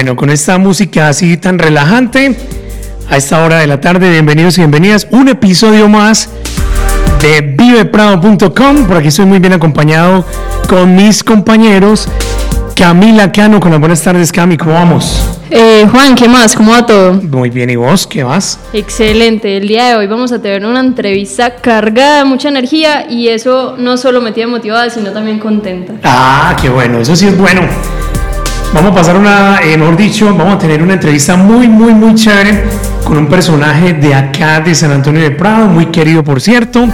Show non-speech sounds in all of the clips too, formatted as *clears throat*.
bueno, con esta música así tan relajante, a esta hora de la tarde, bienvenidos y bienvenidas, un episodio más de viveprado.com. Por aquí estoy muy bien acompañado con mis compañeros. Camila Cano, con las buenas tardes, Cami, ¿cómo vamos? Eh, Juan, ¿qué más? ¿Cómo va todo? Muy bien, ¿y vos? ¿Qué más? Excelente. El día de hoy vamos a tener una entrevista cargada de mucha energía y eso no solo me tiene motivada, sino también contenta. Ah, qué bueno, eso sí es bueno. Vamos a pasar una, eh, mejor dicho, vamos a tener una entrevista muy, muy, muy chévere con un personaje de acá de San Antonio de Prado, muy querido por cierto.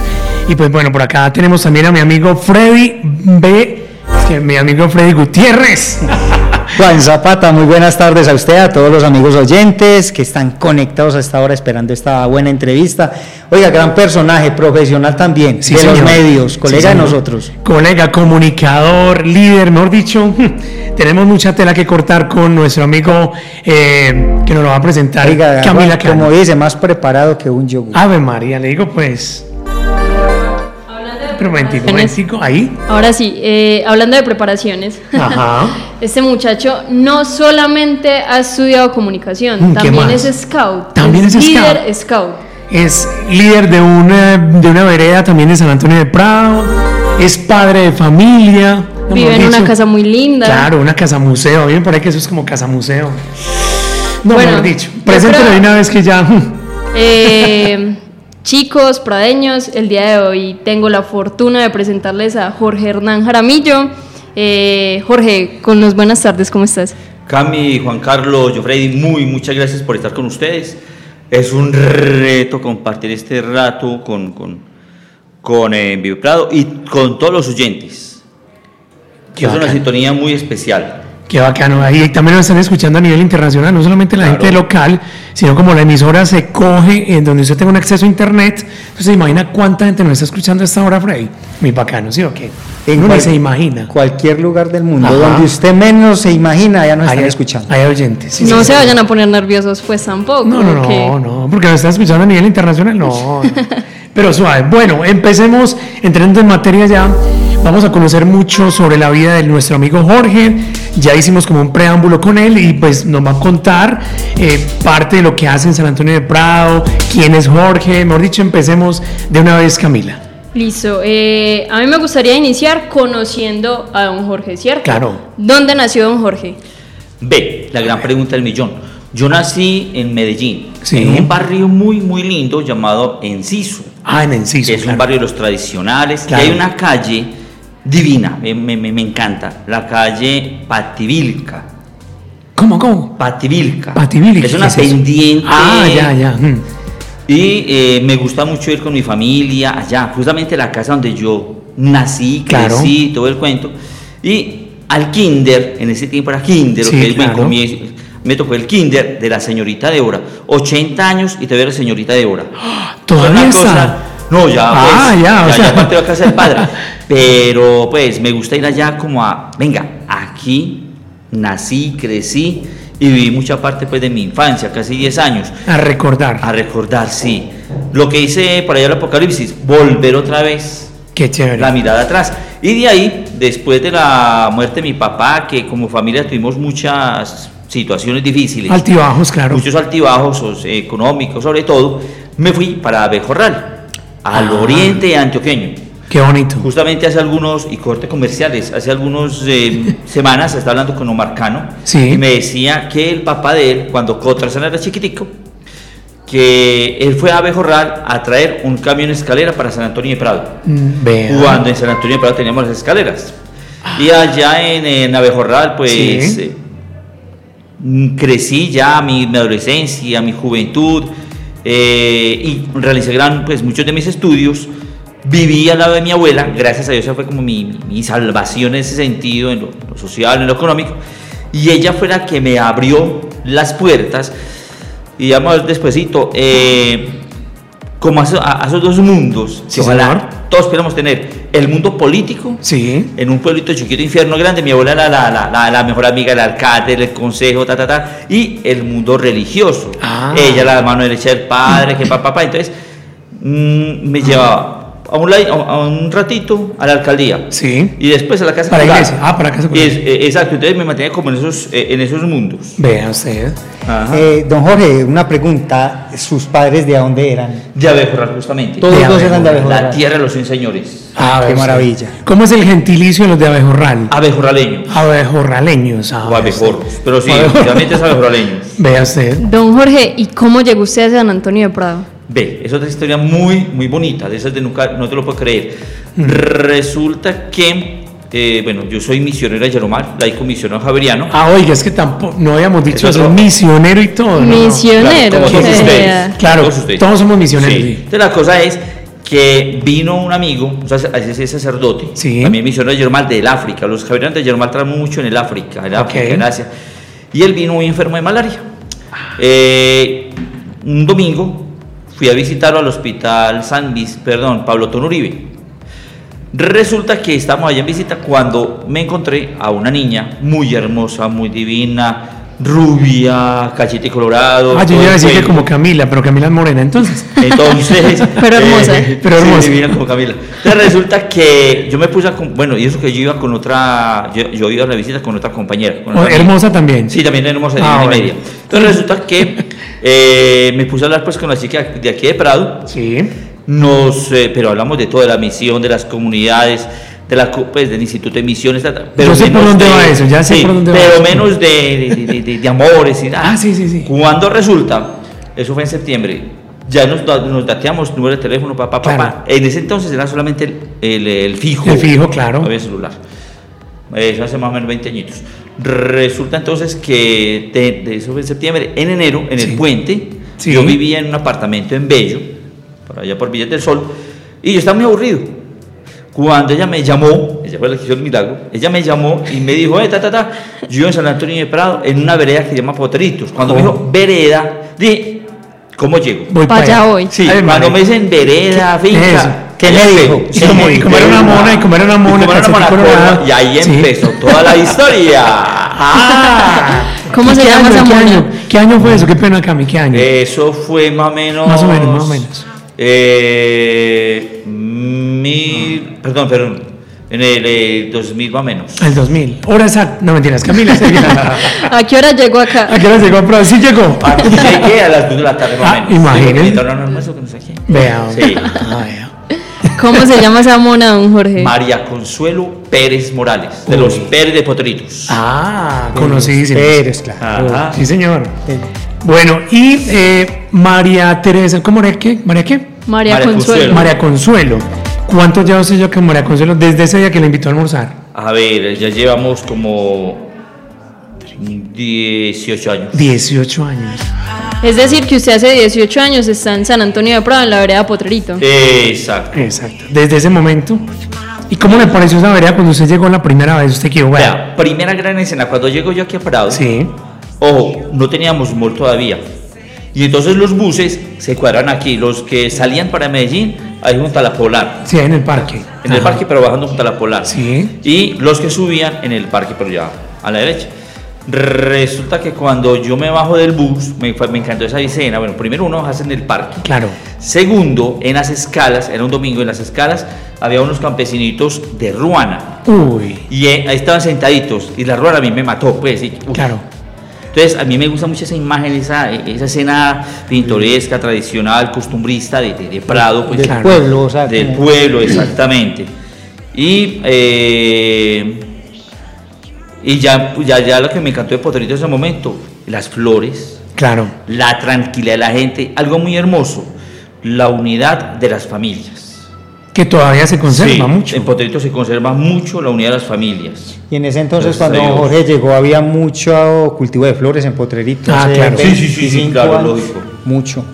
Y pues bueno, por acá tenemos también a mi amigo Freddy B. que mi amigo Freddy Gutiérrez. Juan Zapata, muy buenas tardes a usted, a todos los amigos oyentes que están conectados a esta hora esperando esta buena entrevista. Oiga, gran personaje, profesional también, Sí, de los medios, colega Sí, de nosotros. Colega, comunicador, líder, mejor dicho, *laughs* tenemos mucha tela que cortar con nuestro amigo eh, que nos lo va a presentar, Oiga, Camila Juan, como dice, más preparado que un yogur. Ave María, le digo pues. Pero momentico, momentico, ahí. Ahora sí, eh, hablando de preparaciones, Ajá. *laughs* este muchacho no solamente ha estudiado comunicación, Mm, ¿qué también más? es scout. También es líder scout. Es líder de una, de una vereda también de San Antonio de Prado. Es padre de familia. Vive en una casa muy linda. Claro, una casa museo. A mí me parece que eso es como casa museo. No, Bueno, mejor dicho. Preséntelo una vez que ya. *laughs* Eh, chicos, pradeños, el día de hoy tengo la fortuna de presentarles a Jorge Hernán Jaramillo. Eh, Jorge, con los buenas tardes, ¿cómo estás? Cami, Juan Carlos, yo Freddy, muy muchas gracias por estar con ustedes. Es un reto compartir este rato con, con, con eh, Vive Prado y con todos los oyentes. Qué es una sintonía muy especial. Qué bacano. Ahí también nos están escuchando a nivel internacional, no solamente la Claro. gente local, sino como la emisora se coge en donde usted tenga un acceso a internet. Entonces, ¿se imagina cuánta gente nos está escuchando a esta hora, Freddy? Muy bacano, ¿sí o qué? En Uno ni cual- se imagina. Cualquier lugar del mundo, Ajá. donde usted menos se imagina, ya nos están Hay- escuchando. Hay oyentes. sí, no sí, se sí. vayan a poner nerviosos, pues tampoco. No, no, no, no, porque nos están escuchando a nivel internacional, no. *laughs* Pero suave. Bueno, empecemos entrando en materia ya. Vamos a conocer mucho sobre la vida de nuestro amigo Jorge. Ya hicimos como un preámbulo con él y pues nos va a contar eh, parte de lo que hace en San Antonio de Prado, quién es Jorge. Mejor dicho, empecemos de una vez, Camila. Listo. eh, a mí me gustaría iniciar conociendo a don Jorge, ¿cierto? Claro. ¿Dónde nació don Jorge? B, la gran pregunta del millón. Yo nací en Medellín, Sí. en un barrio muy, muy lindo llamado Enciso. Ah, en Enciso. que es claro. un barrio de los tradicionales. Claro. Y hay una calle divina, me, me- me- encanta, la calle Pativilca. ¿Cómo, cómo? Pativilca. Pativilca, Es una pendiente. Ah, ya, ya. mm. Y eh, me gusta mucho ir con mi familia allá, justamente la casa donde yo nací, Claro. crecí, todo el cuento. Y al kinder, en ese tiempo era kinder, Sí, lo que es claro. me, comí- me tocó el kinder de la señorita de Hora. 80 años y todavía era señorita de Hora. *gasps* Todavía está. cosa- No, ya, pues, Ah, ya, o ya, sea. ya partió a casa del padre. *laughs* Pero pues me gusta ir allá como a, venga, aquí nací, crecí y viví mucha parte pues de mi infancia, casi 10 años. A recordar. A recordar, sí. Lo que hice para allá el Apocalipsis, volver otra vez Qué chévere. la mirada atrás. Y de ahí, después de la muerte de mi papá, que como familia tuvimos muchas situaciones difíciles, Altibajos, claro. muchos altibajos o- económicos sobre todo, me fui para Abejorral, al Ah. oriente antioqueño. Qué bonito. Justamente hace algunos, y corte comerciales, hace algunas *laughs* semanas estaba hablando con Omar Cano Sí. y me decía que el papá de él, cuando Cotrazán era chiquitico, que él fue a Abejorral a traer un camión escalera para San Antonio de Prado. Mm. Cuando en San Antonio de Prado teníamos las escaleras. Y allá en, en Abejorral, pues Sí. eh, mm, crecí ya mi, mi adolescencia, mi juventud, eh, y realicé gran, pues, muchos de mis estudios. Viví al lado de mi abuela, gracias a Dios, esa fue como mi, salvación en ese sentido, en lo, social, en lo económico. Y ella fue la que me abrió las puertas. Y vamos despuesito, eh, como a, esos- a- a esos dos mundos, Sí, que ojalá señor. todos queremos tener, el mundo político, Sí. en un pueblito chiquito, infierno grande, mi abuela era la, la, la, la mejor amiga del alcalde, del consejo, ta, ta, ta, y el mundo religioso. Ah. Ella la mano derecha del padre, que papá, papá. Entonces, mm, me llevaba a un, lai- a un ratito a la alcaldía. Sí. Y después a la casa Para iglesia. Ah, para casa Y es- eh, exacto, entonces me mantenía como en esos, eh, en esos mundos. Vea usted. Ajá. Eh, don Jorge, una pregunta. ¿Sus padres de dónde eran? de Abejorral, justamente. Todos eran de Abejorral. La tierra de los cien señores. Ah, qué vea usted. maravilla. ¿Cómo es el gentilicio de los de Abejorral? Abejorraleños. Abejorraleños. ah, o abejorros. Pero sí, realmente es abejorraleños. *laughs* Vea usted. Don Jorge, ¿y cómo llegó usted a San Antonio de Prado? Ve, es otra historia muy, muy bonita, de esas de nunca, no te lo puedo creer. Mm. Resulta que, eh, bueno, yo soy misionero de Yeromar, laico misionero javeriano. Ah, oiga, es que tampoco, no habíamos dicho Es eso, misionero y todo. ¿no? Misionero. Claro, todos ustedes. Claro, Todos ustedes. todos somos misioneros, Sí. Entonces la cosa es que vino un amigo, un sacer- ese es sacerdote, Sí. también misionero de Yeromar del África. Los javerianos de Yeromar trabajan mucho en el África, en África, Ok. en Asia. Y él vino muy enfermo de malaria. Eh, un domingo fui a visitarlo al hospital San Luis, perdón, Pablo Tonuribe. Resulta que estamos allá en visita cuando me encontré a una niña muy hermosa, muy divina, rubia, cachete colorado. Ah, yo iba a decir que como Camila, pero Camila es morena, entonces. Entonces. *laughs* Pero hermosa. eh, Pero sí, hermosa. divina como Camila. Entonces resulta que yo me puse a. Bueno, y eso que yo iba con otra. Yo, yo iba a la visita con otra compañera. con Oh, amiga. hermosa también. Sí, también hermosa, Ah, divina y media. Entonces resulta que eh, me puse a hablar pues con la chica de aquí de Prado. Sí. Nos, eh, pero hablamos de todo, de la misión, de las comunidades, de la, pues, del Instituto de Misiones. Pero Yo sé por dónde de- va eso, ya sé sí, por dónde va Pero eso. menos de, de, de- amores y nada. Ah, sí, sí, sí. Cuando resulta, eso fue en septiembre, ya nos, nos dateamos número de teléfono, papá, papá. Claro. En ese entonces era solamente el, el- el fijo. El fijo, claro. No había celular. Eso hace más o menos 20 añitos. Resulta entonces que de, de eso fue en septiembre, en enero, en Sí. el puente, Sí. yo vivía en un apartamento en Bello, por allá por Villas del Sol, y yo estaba muy aburrido. Cuando ella me llamó, ella fue la que hizo el milagro, ella me llamó y me dijo, eh, ta, ta, ta, yo en San Antonio de Prado, en una vereda que se llama Poteritos. Cuando me Oh. dijo vereda, dije, ¿cómo llego? Voy Pa' allá voy. Sí, Ay, cuando me dicen vereda, Eso. finca. ¿Qué me empezó. dijo? Y como- y como era una mona, y como era una mona, Y como era una mona y ahí Sí. empezó toda la historia. *laughs* Ah. ¿Cómo ¿Y se qué llama año, esa qué mona? año? ¿Qué año fue eso? Qué pena, Cami, ¿qué año? Eso fue más o menos. Más o menos, más o menos. Eh, mil. Perdón, perdón. En el eh, 2000 más o menos. El 2000. Hora exacta. No mentiras, Camila. *laughs* ¿A qué hora llegó acá? ¿A qué hora llegó? Pero sí llegó. Aquí llegué a las 2 de la tarde más o Ah, menos. imagínate. Sí, porque no, no, no, eso que no sé qué. Vea. Sí. Ah, vea. ¿Cómo se llama esa mona, don Jorge? María Consuelo Pérez Morales, de Uy. los Pérez de Poteritos. Ah, conocidísimo. Pérez, claro. Ajá. Sí, señor. Bueno, y eh, María Teresa, ¿cómo era qué? ¿María qué? María, María Consuelo. Consuelo. María Consuelo. ¿Cuánto lleva usted yo con María Consuelo desde ese día que la invitó a almorzar? A ver, ya llevamos como 18 años. 18 años. Es decir, que usted hace 18 años está en San Antonio de Prado, en la vereda Potrerito. Exacto. Exacto. Desde ese momento. ¿Y cómo le pareció esa vereda cuando usted llegó la primera vez? Usted quedó, bueno. Vea, primera gran escena, cuando llego yo aquí a Prado, Sí. ojo, no teníamos mall todavía. Y entonces los buses se cuadran aquí, los que salían para Medellín, ahí junto a la Polar. Sí, en el parque. En el parque, pero bajando junto a la Polar. Sí. Y los que subían en el parque, pero ya a la derecha. Resulta que cuando yo me bajo del bus, me, me encantó esa escena. Bueno, primero uno baja en el parque. Claro. Segundo, en las escalas, era un domingo, en las escalas había unos campesinitos de Ruana. Uy. Y eh, ahí estaban sentaditos. Y la ruana a mí me mató, pues. y-. Claro. Entonces, a mí me gusta mucho esa imagen, esa, esa escena pintoresca, tradicional, costumbrista de, de- de Prado. Pues, Del Claro. pueblo, o sea, del pueblo, exactamente. Y, eh, y ya, ya, ya lo que me encantó de Potrito en ese momento, las flores, Claro. la tranquilidad de la gente, algo muy hermoso, la unidad de las familias. Que todavía se conserva Sí, mucho. En Potrito se conserva mucho la unidad de las familias. Y en ese entonces, Gracias cuando. Jorge llegó, había mucho cultivo de flores en Potrerito. Ah, claro. Sí, sí, sí, sí, 25 claro, años. lógico. Mucho.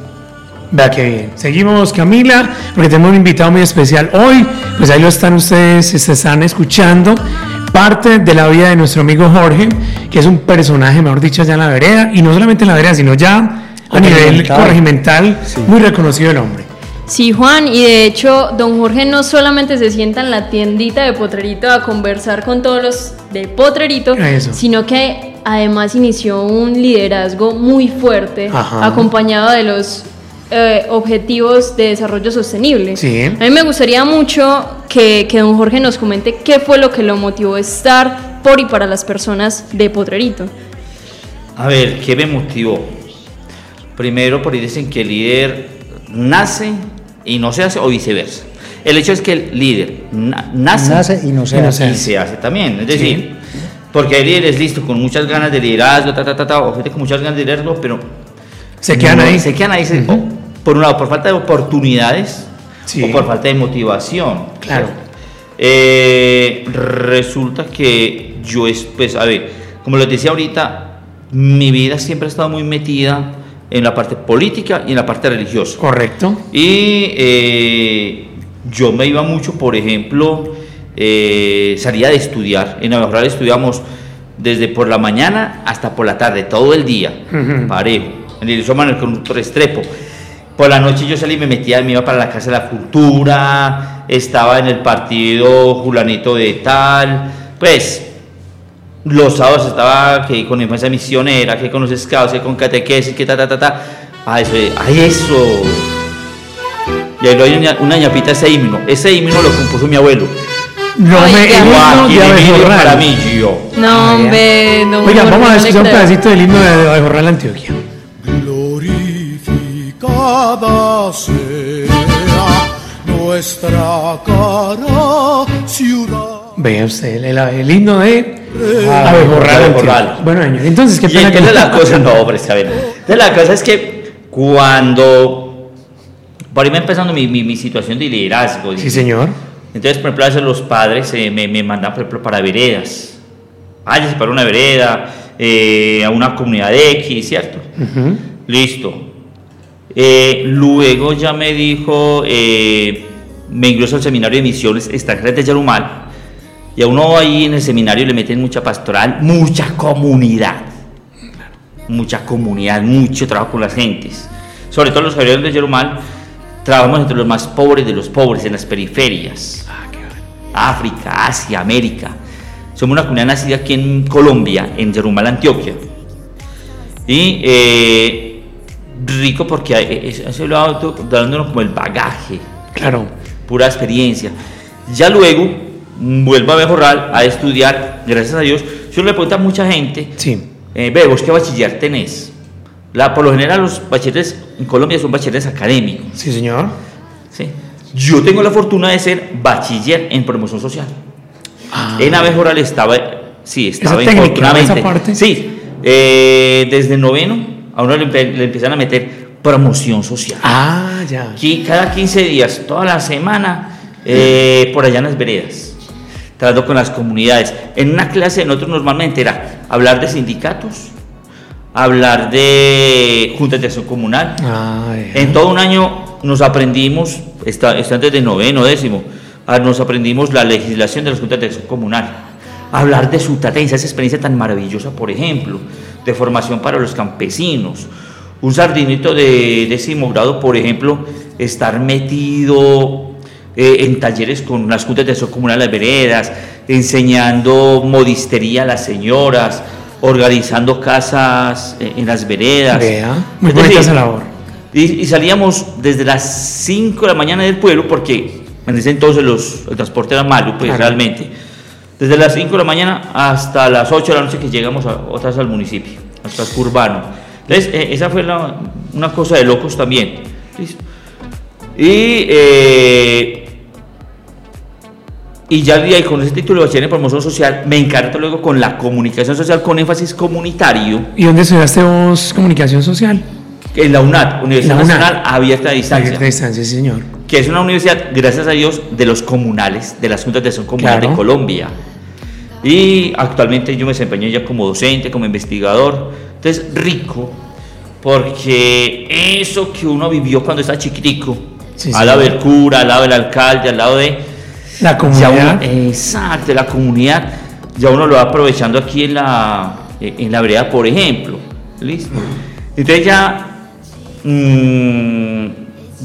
Vea qué bien. Seguimos, Camila, porque tenemos un invitado muy especial hoy. Pues ahí lo están ustedes, se están escuchando. Parte de la vida de nuestro amigo Jorge, que es un personaje, mejor dicho, allá en la vereda. Y no solamente en la vereda, sino ya a nivel Corregimental. Sí. muy reconocido el hombre. Sí, Juan, y de hecho, don Jorge no solamente se sienta en la tiendita de Potrerito a conversar con todos los de Potrerito, Eso. sino que además inició un liderazgo muy fuerte, Ajá. acompañado de los eh, objetivos de desarrollo sostenible. Sí. A mí me gustaría mucho que, que don Jorge nos comente qué fue lo que lo motivó a estar por y para las personas de Potrerito. A ver, ¿qué me motivó? Primero, por ahí dicen que el líder nace y no se hace o viceversa. El hecho es que el líder na- nace, Nace y no se Y no hace. se y se hace también. Es decir, porque hay líderes listos con muchas ganas de liderazgo, ta, ta, ta, ta, o gente con muchas ganas de liderazgo, pero Se quedan no- ahí. Se quedan ahí, se- Ujú. Por un lado, por falta de oportunidades Sí. o por falta de motivación. Claro. Eh, resulta que yo, es, pues, a ver, como les decía ahorita, mi vida siempre ha estado muy metida en la parte política y en la parte religiosa. Correcto. Y eh, yo me iba mucho, por ejemplo, eh, salía de estudiar. En Rural estudiamos desde por la mañana hasta por la tarde, todo el día, parejo. En el Idioma, en el conductor Estrepo. Por la noche yo salí y me metía, me iba para la Casa de la Cultura, estaba en el partido Julanito de Tal, pues los sábados estaba que con infancia misionera, que con los scouts, que con catequesis, que ta ta ta ta. A eso, a eso. Y ahí lo hay una, una ñapita ese himno. Ese himno lo compuso mi abuelo. No Ay, me Joaquín Emilio Abejorral. para mí, yo. No, hombre, no. Oiga, vamos a escuchar un pedacito del himno de Abejorral Antioquia. Glorificada sea nuestra cara ciudad. Vea usted, el, el himno de Ah, Abejorral Abejorral. Antioquia. Bueno, señor, entonces, qué Y pena que entonces la cosa, no, hombre, está bien. Entonces la cosa es que cuando, por ahí me empezando mi, mi, mi situación de liderazgo. Sí, señor. Entonces, por ejemplo, a veces los padres eh, me, me mandan, por ejemplo, para veredas. Váyase para una vereda, eh, a una comunidad X, ¿cierto? Ujú. Listo. Eh, luego ya me dijo, eh, me ingreso al seminario de misiones extranjeras de Yarumal. Y a uno ahí en el seminario le meten mucha pastoral, mucha comunidad. Mucha comunidad, mucho trabajo con las gentes. Sobre todo los javierios de Yarumal, trabajamos entre los más pobres de los pobres, en las periferias. África, Asia, América. Somos una comunidad nacida aquí en Colombia, en Yarumal, Antioquia. Y eh, rico porque eso lo ha dándonos como el bagaje, Claro. pura experiencia. Ya luego vuelvo a Bejorral a estudiar, gracias a Dios. Yo le pregunto a mucha gente, Sí. eh, ve, ¿vos qué bachiller tenés? La, por lo general los bachilleres en Colombia son bachilleres académicos. Sí, señor. ¿sí? Yo tengo la fortuna de ser bachiller en promoción social. Ah, En Abejoral estaba, sí, estaba Esa técnica, esa parte. Sí, eh, desde noveno a uno le, le empiezan a meter promoción social. Ah, ya. Aquí cada 15 días, toda la semana, eh, por allá en las veredas, tratando con las comunidades. En una clase nosotros normalmente era hablar de sindicatos, hablar de juntas de acción comunal, Ah, en todo un año nos aprendimos, está, está antes de noveno, décimo, ah, nos aprendimos la legislación de las juntas de acción comunal. Hablar de su esa experiencia tan maravillosa, por ejemplo, de formación para los campesinos. Un sardinito de décimo grado, por ejemplo, estar metido eh, en talleres con las juntas de acción comunal, las veredas, enseñando modistería a las señoras, organizando casas eh, en las veredas. Vea, muy Es bonita esa labor. y, y salíamos desde las 5 de la mañana del pueblo, porque en ese entonces los, el transporte era malo, pues Claro. realmente. Desde las 5 de la mañana hasta las 8 de la noche que llegamos a, otra vez al municipio, hasta el urbano. Entonces, eh, esa fue la- una cosa de locos también. ¿listo? Y, eh, y ya ahí con ese título de bachiller en promoción social, me encargo luego con la comunicación social con énfasis comunitario ¿Y dónde estudiaste vos comunicación social? en la UNAD, Universidad La UNAD. Nacional Abierta a Distancia. Abierta distancia, sí, señor. que es una universidad, gracias a Dios, de los comunales, de las juntas de acción comunal Claro. de Colombia. Y actualmente yo me desempeño ya como docente, como investigador. Entonces, rico, porque eso que uno vivió cuando estaba chiquitico, Sí, al lado sí. del cura, al lado del alcalde, al lado de... La comunidad. uno- exacto, la comunidad, ya uno lo va aprovechando aquí en la, en la vereda, por ejemplo. ¿Listo? Entonces ya, mm,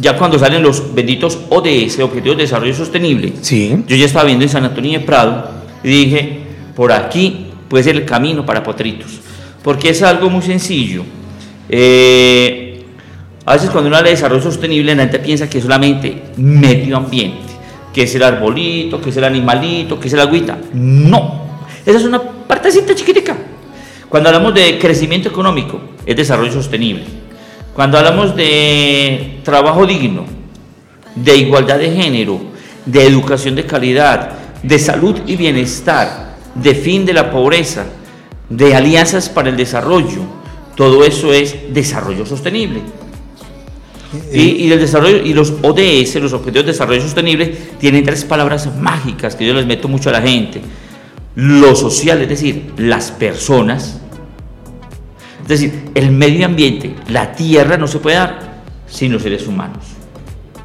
ya cuando salen los benditos ODS, Objetivos de Desarrollo Sostenible, Sí. yo ya estaba viendo en San Antonio de Prado y dije, por aquí puede ser el camino para Potritos, porque es algo muy sencillo. Eh, A veces cuando uno habla de desarrollo sostenible, la gente piensa que es solamente medio ambiente, que es el arbolito, que es el animalito, que es el agüita. No, esa es una partecita chiquitica. Cuando hablamos de crecimiento económico, es desarrollo sostenible. Cuando hablamos de trabajo digno, de igualdad de género, de educación de calidad, de salud y bienestar, de fin de la pobreza, de alianzas para el desarrollo, todo eso es desarrollo sostenible. Y, el desarrollo, y los ODS, los Objetivos de Desarrollo Sostenible, tienen tres palabras mágicas que yo les meto mucho a la gente. Lo social, es decir, las personas. Es decir, el medio ambiente, la tierra no se puede dar sin los seres humanos.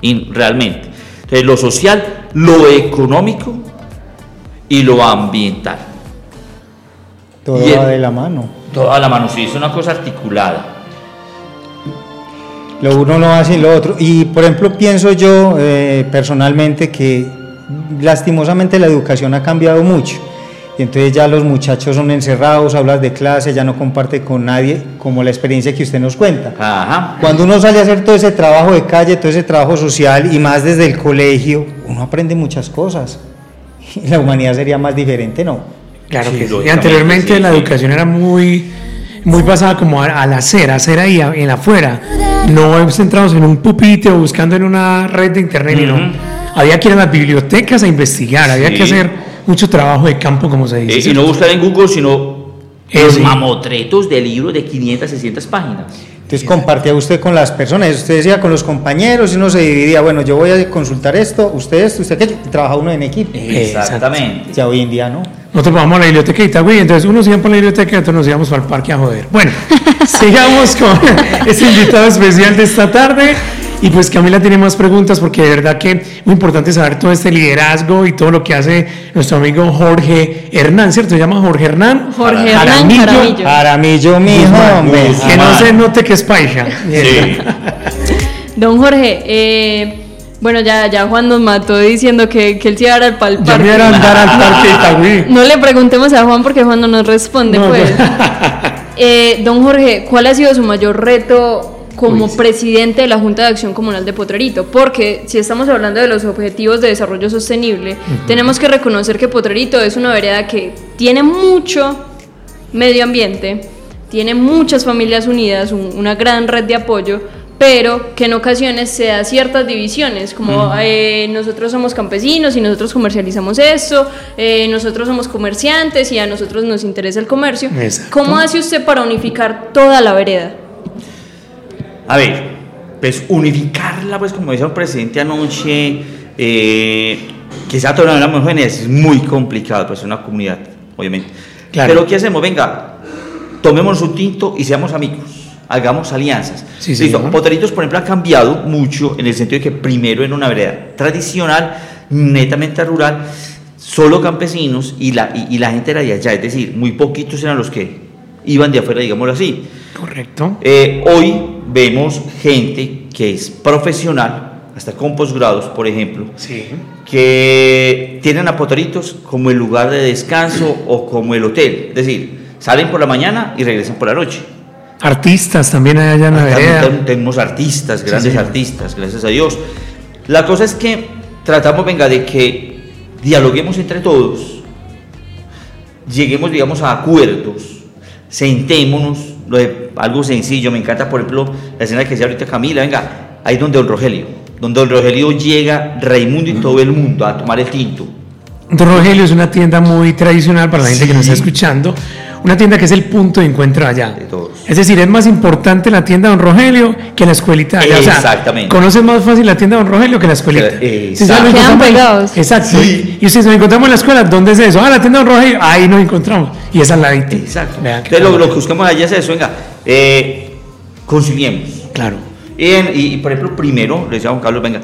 Y realmente. Entonces, lo social, lo económico y lo ambiental. Todo va de la mano. Todo va de la mano, sí, es una cosa articulada. Lo uno no hace lo otro. Y por ejemplo, pienso yo eh, personalmente que lastimosamente la educación ha cambiado mucho. Y entonces ya los muchachos son encerrados, hablas de clase, ya no comparte con nadie, como la experiencia que usted nos cuenta. Cuando uno sale a hacer todo ese trabajo de calle, todo ese trabajo social y más desde el colegio, uno aprende muchas cosas. *laughs* La humanidad sería más diferente, ¿no? Claro que sí. Y anteriormente la educación era muy, muy basada como al hacer, hacer ahí en afuera. No centrados en un pupitre o buscando en una red de internet, y no. Había que ir a las bibliotecas a investigar, había que hacer mucho trabajo de campo, como se dice. Eh, y no buscar en Google, sino los mamotretos de libros de 500, 600 páginas. Entonces compartía usted con las personas, usted decía con los compañeros y uno se dividía, bueno, yo voy a consultar esto, usted esto, usted aquello, y trabaja uno en equipo. Exactamente. Ya hoy en día no. Nosotros vamos a la biblioteca y Itagüí, entonces unos iban por la biblioteca y otros nos íbamos al parque a joder. Bueno, *laughs* sigamos con *laughs* este invitado especial de esta tarde. Y pues Camila tiene más preguntas porque de verdad que muy importante saber todo este liderazgo y todo lo que hace nuestro amigo Jorge Hernán, ¿cierto? Se llama Jorge Hernán. Jorge Hernán Jaramillo. Jaramillo, mijo, hombre. Que no se note que es paija. Sí. *laughs* Don Jorge, eh, bueno, ya, ya Juan nos mató diciendo que, que él se iba a dar al parque. Ya me iba a andar al *laughs* parque Itagüí. No le preguntemos a Juan porque Juan no nos responde, pues. eh, don Jorge, ¿cuál ha sido su mayor reto como presidente de la Junta de Acción Comunal de Potrerito, porque si estamos hablando de los objetivos de desarrollo sostenible, tenemos que reconocer que Potrerito es una vereda que tiene mucho medio ambiente, tiene muchas familias unidas, una gran red de apoyo, pero que en ocasiones se da ciertas divisiones, como eh, nosotros somos campesinos y nosotros comercializamos esto, eh, nosotros somos comerciantes y a nosotros nos interesa el comercio. ¿Cómo hace usted para unificar toda la vereda? A ver, pues unificarla, pues como decía el presidente anoche, eh, que sea toda la jóvenes es muy complicado, pues es una comunidad, obviamente. Pero ¿qué hacemos? Venga, tomemos un tinto y seamos amigos, hagamos alianzas. Sí, sí, Poteritos, por ejemplo, ha cambiado mucho en el sentido de que primero en una vereda tradicional, netamente rural, solo campesinos y la, y, la gente era de allá, es decir, muy poquitos eran los que iban de afuera, digámoslo así. Correcto. Eh, hoy vemos gente que es profesional, hasta con posgrados, por ejemplo, que tienen a como el lugar de descanso o como el hotel. Es decir, salen por la mañana y regresan por la noche. Artistas también hay allá en la vereda. Tenemos artistas, grandes artistas, gracias a Dios. La cosa es que tratamos, venga, de que dialoguemos entre todos, lleguemos, digamos, a acuerdos, sentémonos, algo sencillo, me encanta, por ejemplo, la escena que decía ahorita Camila, venga, ahí donde Don Rogelio, donde Don Rogelio llega Raimundo y todo el mundo a tomar el tinto. Don Rogelio es una tienda muy tradicional para la gente que nos está escuchando, una tienda que es el punto de encuentro allá. Es decir, es más importante la tienda Don Rogelio que la escuelita allá. Exactamente. conoces más fácil la tienda Don Rogelio que la escuelita. Exacto. Si Quedan pegados. Exacto. Y si nos encontramos en la escuela, ¿dónde es eso? Ah, la tienda Don Rogelio, ahí nos encontramos. Y esa es la Exacto. Entonces lo, lo, que buscamos allá es eso, venga, eh, Claro. Y, por ejemplo, primero, le decía a Juan Carlos, venga,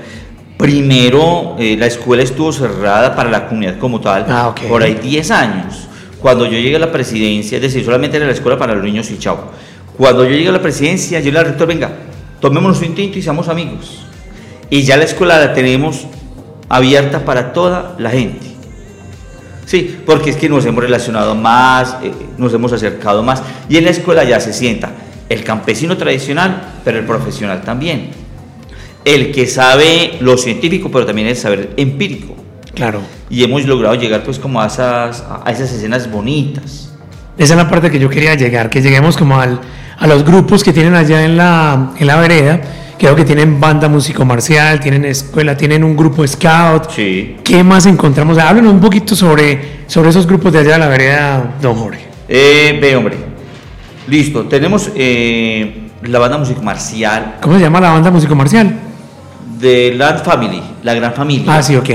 primero eh, la escuela estuvo cerrada para la comunidad como tal ah, por ahí 10 años. Cuando yo llegué a la presidencia, es decir, solamente era la escuela para los niños y chao. Cuando yo llegué a la presidencia, yo le dije al rector, venga, tomémonos un tinto y seamos amigos. Y ya la escuela la tenemos abierta para toda la gente. Sí, porque es que nos hemos relacionado más, eh, nos hemos acercado más y en la escuela ya se sienta el campesino tradicional, pero el profesional también. El que sabe lo científico, pero también el saber empírico. Claro. Y hemos logrado llegar pues como a esas, a esas escenas bonitas. Esa es la parte que yo quería llegar, que lleguemos como al, a los grupos que tienen allá en la, en la vereda. Creo que tienen banda músico marcial, tienen escuela, tienen un grupo scout. Sí. ¿Qué más encontramos? Háblenos un poquito sobre, sobre esos grupos de allá de la vereda, don Jorge. Eh, ve, hombre. Listo. Tenemos eh, la banda músico marcial ¿Cómo se llama la banda músico marcial? de Land Family, la gran familia. Ah, sí, ok.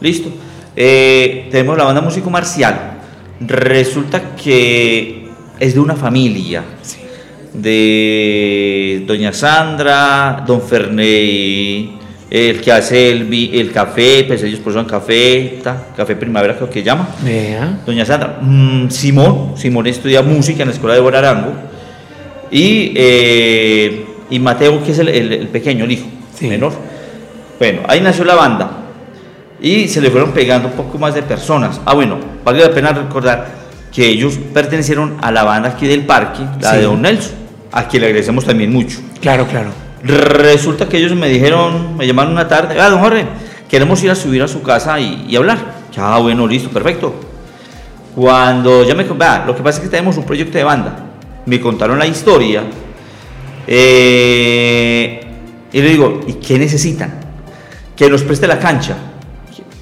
Listo. Eh, tenemos la banda músico marcial. Resulta que es de una familia. De doña Sandra, don Ferney, el que hace el, el café, pues ellos posan café, ta, café primavera creo que llama. Doña Sandra, mm, Simón, Simón estudia música en la escuela de Borarango. Y, eh, y Mateo, que es el, el- el pequeño, el hijo Sí. menor. Bueno, ahí nació la banda. Y se le fueron pegando un poco más de personas. Ah, bueno, vale la pena recordar que ellos pertenecieron a la banda aquí del parque, la Sí. de Don Nelson, a quien le agradecemos también mucho. Claro, claro. Resulta que ellos me dijeron, me llamaron una tarde, ah, don Jorge, queremos ir a subir a su casa y, y hablar. Ya, bueno, listo, perfecto. Cuando ya me vea, lo que pasa es que tenemos un proyecto de banda. Me contaron la historia. eh, y le digo, ¿y qué necesitan? Que nos preste la cancha.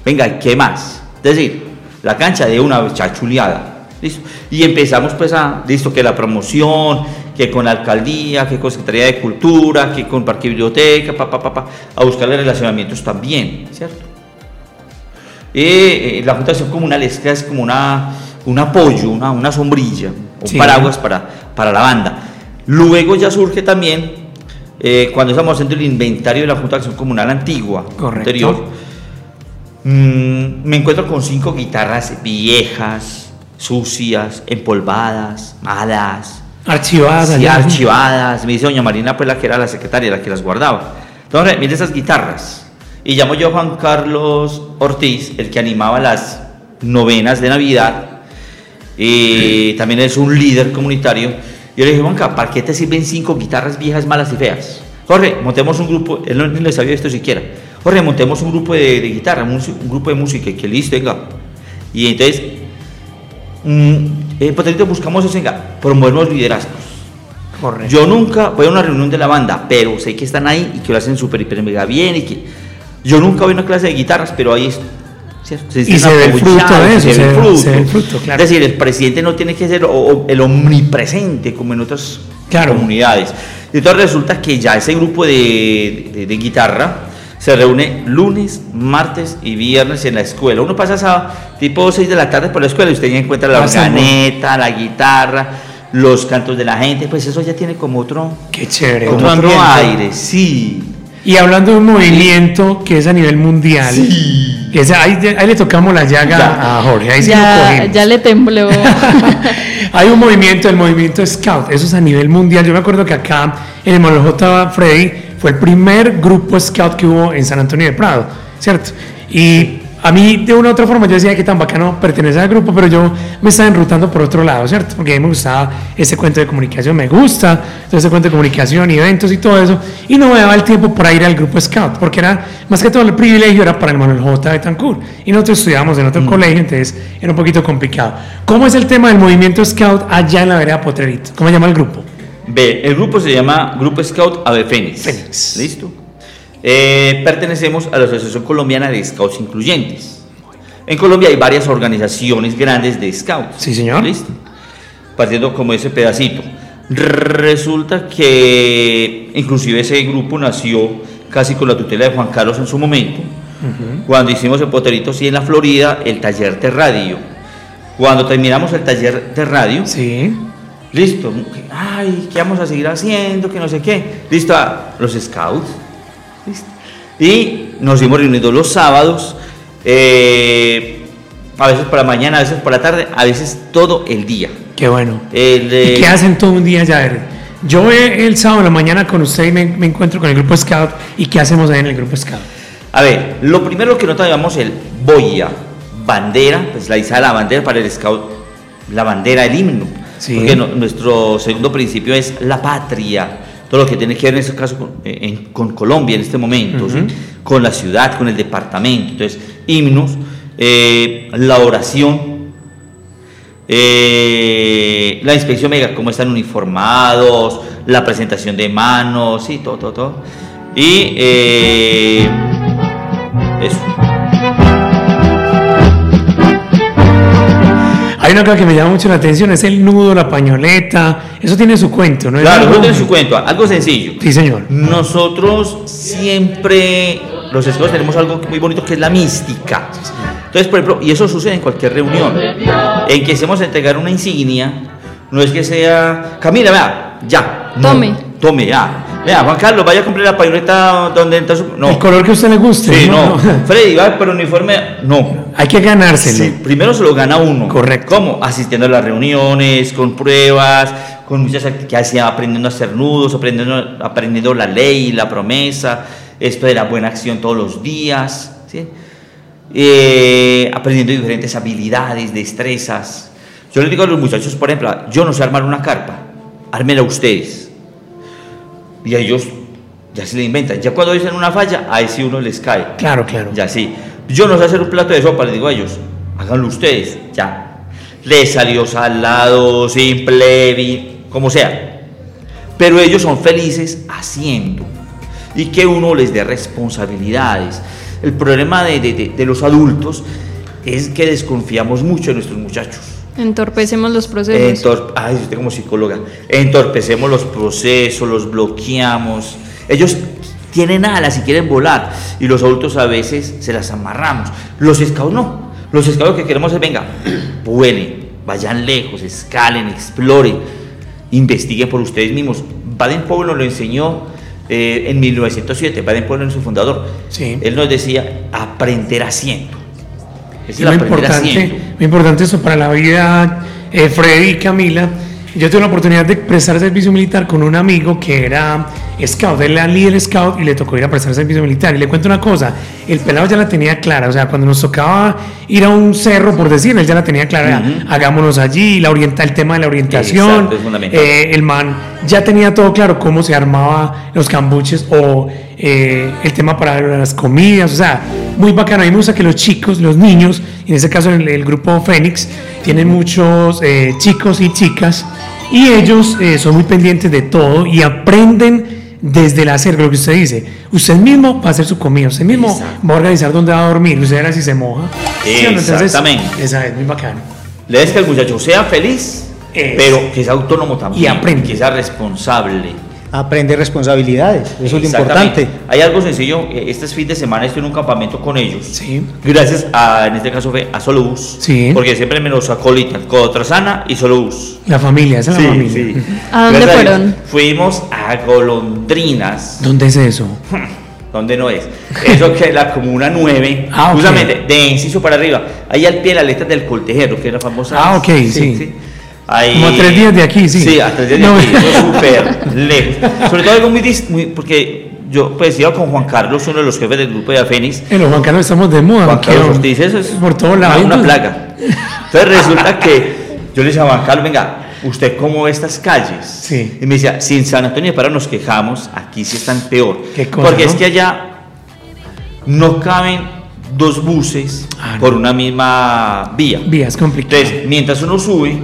Venga, ¿qué más? Es decir, la cancha de una chachuleada. ¿Listo? Y empezamos pues a, listo, que la promoción, que con la alcaldía, que con Secretaría de Cultura, que con Parque Biblioteca, pa, pa, pa, pa, a buscarle relacionamientos también, ¿cierto? Y eh, la Acción Comunal es, como una, un apoyo, una, una sombrilla, un Sí. paraguas para, para la banda. Luego ya surge también, eh, cuando estamos haciendo el inventario de la Junta de Acción Comunal antigua, Correcto. anterior, mm, me encuentro con cinco guitarras viejas, sucias, empolvadas, malas, Archivadas sí, archivadas. Me dice doña Marina, pues la que era la secretaria, la que las guardaba. Entonces, mire esas guitarras. Y llamo yo a Juan Carlos Ortiz, el que animaba las novenas de Navidad. Y también es un líder comunitario. Yo le dije, Juanca, ¿para qué te sirven cinco guitarras viejas, malas y feas? Jorge, montemos un grupo, él no ni le sabía esto siquiera. Jorge, montemos un grupo de, de guitarra, un, un grupo de música, que listo, venga. Y entonces, mm, eh, Patrito, buscamos eso, venga, promover los liderazgos. Correcto. Yo nunca voy a una reunión de la banda, pero sé que están ahí y que lo hacen súper, hiper, mega bien y que yo nunca voy a una clase de guitarras, pero ahí es. ¿cierto? Y se ve el fruto de eso, se ve se ve- fruto. se ve el fruto, claro. Es decir, el presidente no tiene que ser o- o el omnipresente como en otras Claro. comunidades. Entonces resulta que ya ese grupo de, de- de guitarra se reúne lunes, martes y viernes en la escuela. Uno pasa sábado, tipo 6 de la tarde por la escuela y usted ya encuentra la Pasa, organeta, la guitarra, los cantos de la gente, pues eso ya tiene como otro, Qué chévere. como Otro otro aire, sí. Y hablando de un movimiento que es a nivel mundial, que es- ahí, ahí le tocamos la llaga Ya. a Jorge, ahí sí lo ya, ya le tembló. *laughs* Hay un movimiento, el movimiento Scout, eso es a nivel mundial. Yo me acuerdo que acá en el J. Freddy fue el primer grupo Scout que hubo en San Antonio de Prado, ¿cierto? Y a mí, de una u otra forma, yo decía que tan bacano pertenecer al grupo, pero yo me estaba enrutando por otro lado, ¿cierto? Porque a mí me gustaba ese cuento de comunicación, me gusta todo ese cuento de comunicación, eventos y todo eso, y no me daba el tiempo para ir al grupo Scout, porque era, más que todo, el privilegio era para el Manuel J. Betancourt, y nosotros estudiábamos en otro colegio, entonces era un poquito complicado. ¿Cómo es el tema del movimiento Scout allá en la vereda Potrerito? ¿Cómo se llama el grupo? Ve, el grupo se llama Grupo Scout Ave Fénix. Fénix. ¿Listo? Eh, pertenecemos a la Asociación Colombiana de Scouts Incluyentes. En Colombia hay varias organizaciones grandes de Scouts. Sí, señor. ¿Listo? Partiendo como ese pedacito. Resulta que inclusive ese grupo nació casi con la tutela de Juan Carlos en su momento, cuando hicimos en Poteritos y en la Florida el taller de radio. Cuando terminamos el taller de radio, Sí. Listo. Ay, ¿qué vamos a seguir haciendo? Que no sé qué. Listo, ah, los scouts. Listo. Y nos hemos reunido los sábados, eh, a veces por la mañana, a veces por la tarde, a veces todo el día. Qué bueno. El, eh, ¿Y qué hacen todo un día allá? A ver, Yo el sábado en la mañana con usted y me, me encuentro con el grupo Scout. ¿Y qué hacemos ahí en el grupo Scout? A ver, lo primero que nosotros llamamos el boya, bandera, pues la izada la bandera para el scout, la bandera, el himno. Sí. Porque no- nuestro segundo principio es la patria. Todo lo que tiene que ver en este caso con, eh, en- con Colombia en este momento, ¿sí? con la ciudad, con el departamento. Entonces, himnos, eh, la oración, eh, la inspección mega, cómo están uniformados, la presentación de manos, sí, todo, todo, todo. Y eh, eso. Hay una cosa que me llama mucho la atención, es el nudo, la pañoleta. Eso tiene su cuento, ¿no? Es Claro, eso tiene su cuento, algo sencillo. Sí, señor. Nosotros siempre, los esclavos tenemos algo muy bonito que es la mística. Entonces, por ejemplo, y eso sucede en cualquier reunión, en que hacemos entregar una insignia, no es que sea, Camila, vea, ya. no, Tome. Tome, ya. Vea, Juan Carlos, vaya a comprar la pañoleta donde entra su... No. El color que a usted le guste. Sí, no. *laughs* Freddy, va por uniforme. No. Hay que ganárselo. Sí, primero se lo gana uno. Correcto. ¿Cómo? Asistiendo a las reuniones, con pruebas, con muchas actividades, aprendiendo a hacer nudos, aprendiendo, aprendiendo la ley, la promesa, esto de la buena acción todos los días, ¿sí? Eh, aprendiendo diferentes habilidades, destrezas. Yo les digo a los muchachos, por ejemplo, yo no sé armar una carpa, ármela ustedes. Y a ellos ya se le inventan. Ya cuando dicen una falla, ahí sí uno les cae. Claro, claro. Ya sí. Yo no sé hacer un plato de sopa, les digo a ellos, háganlo ustedes, ya. Les salió salado, simple, como sea. Pero ellos son felices haciendo. Y que uno les dé responsabilidades. El problema de, de- de- de los adultos es que desconfiamos mucho de nuestros muchachos. Entorpecemos los procesos. Entor- Ay, usted como psicóloga. Entorpecemos los procesos, los bloqueamos. Ellos tienen alas y quieren volar. Y los adultos a veces se las amarramos. Los scouts no. Los lo que queremos es, venga, *clears throat* vuelen, vayan lejos, escalen, exploren, investiguen por ustedes mismos. Baden-Powell nos lo enseñó eh, en 1907. Baden-Powell es su fundador. Sí. Él nos decía, aprender haciendo. Es muy importante, muy importante eso para la vida, eh, Freddy y Camila. Yo tuve la oportunidad de prestar servicio militar con un amigo que era scout, él era líder scout y le tocó ir a prestar servicio militar. Y le cuento una cosa, el pelado ya la tenía clara, o sea, cuando nos tocaba ir a un cerro, por decir, él ya la tenía clara, Ujú. hagámonos allí, la orienta, el tema de la orientación, Exacto, es eh, el man ya tenía todo claro cómo se armaba los cambuches o eh, el tema para las comidas, o sea, muy bacano. A mí me gusta que los chicos, los niños, en este caso el, el grupo Fénix, tienen muchos eh, chicos y chicas y ellos eh, son muy pendientes de todo y aprenden desde el hacer, lo que usted dice. Usted mismo va a hacer su comida, usted mismo Exacto. va a organizar dónde va a dormir, usted verá si se moja. ¿Sí? Entonces, Exactamente. esa es muy bacano. Le des que el muchacho sea feliz, Es. pero que sea autónomo también. Y aprenda. Que sea responsable. Aprende responsabilidades, eso es lo importante. Hay algo sencillo. eh, Este fin de semana estoy en un campamento con ellos. Sí. Gracias a, en este caso fue a Solo Bus. Sí. Porque siempre me los acolitan. Cotrasana y Solo Bus. La familia, esa es la familia. ¿A dónde Gracias fueron? Fuimos a Golondrinas. ¿Dónde es eso? *laughs* ¿Dónde no es? Eso que es la Comuna 9, *laughs* Ah, justamente de Enciso para arriba, ahí al pie de la letra del Coltejero, que es la famosa. Ah, ok, sí. Ahí- Como a tres días de aquí, sí. Sí, a tres días de No. aquí, es súper lejos. Sobre todo algo muy, muy- porque yo pues iba con Juan Carlos, uno de los jefes del grupo de Afenis, En los Juan Carlos estamos de moda. Juan ¿qué Carlos? Ortiz, eso es por todos una- lados. una plaga. Entonces resulta que yo le decía a Juan Carlos, venga, ¿usted cómo ve estas calles? Sí. Y me decía, si en San Antonio de Pará nos quejamos, aquí sí están peor. Qué cosa, Porque es ¿no? que allá no caben dos buses Ah, no. por una misma vía. Vías complicadas. Entonces, mientras uno sube,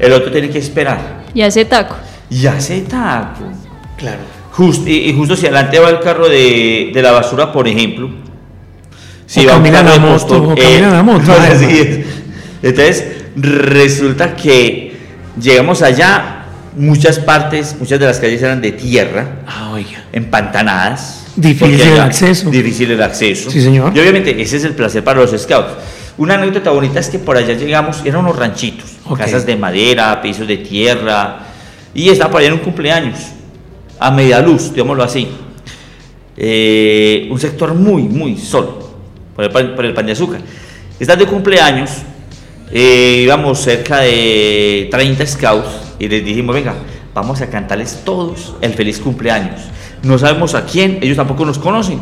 el otro tiene que esperar. Y hace taco. Y hace taco. Claro. Just- y, y justo si adelante va el carro de, de la basura, por ejemplo. Si O va un carro la de moto, eh, la moto, *laughs* no, además. así es. Entonces, resulta que llegamos allá, muchas partes, muchas de las calles eran de tierra, Ah, oiga. empantanadas. Difícil el acceso. Difícil el acceso. Sí, señor. Y obviamente ese es el placer para los scouts. Una anécdota bonita es que por allá llegamos, eran unos ranchitos, Ok. casas de madera, pisos de tierra, y estaba por allá en un cumpleaños, a media luz, digámoslo así. Eh, un sector muy, muy solo, por el, pan, por el pan de azúcar. Están de cumpleaños, eh, íbamos cerca de 30 scouts y les dijimos, venga, vamos a cantarles todos el feliz cumpleaños. No sabemos a quién, ellos tampoco nos conocen.